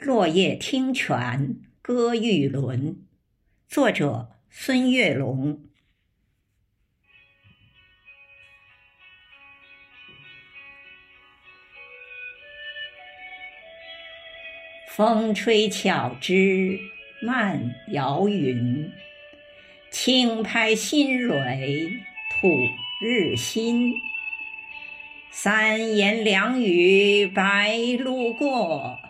落叶听泉歌玉轮，作者孙月龙。风吹巧枝漫摇云，轻拍新蕊吐日新。三言两语白鹭过。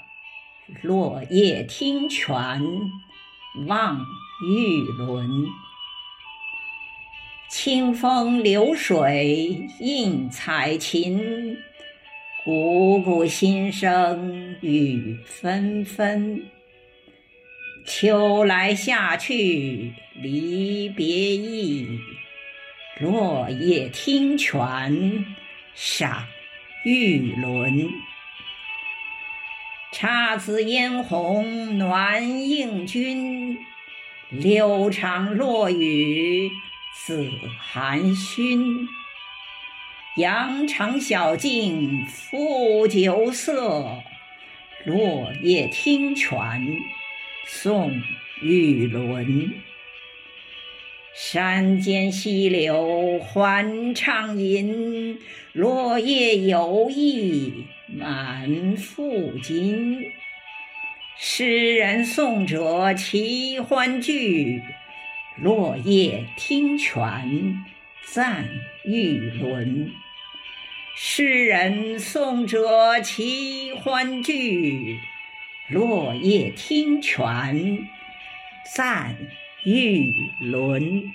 落叶听泉望玉轮，清风流水映彩琴，汩汩心声雨纷纷。秋来夏去离别意，落叶听泉赏玉轮。姹紫嫣红暖映君，流长落雨紫含熏。羊肠小径复酒色，落叶听泉送玉轮。山间溪流欢畅吟，落叶有意满腹金。诗人颂者齐欢聚，落叶听泉赞玉轮。诗人颂者齐欢聚，落叶听泉赞。玉轮。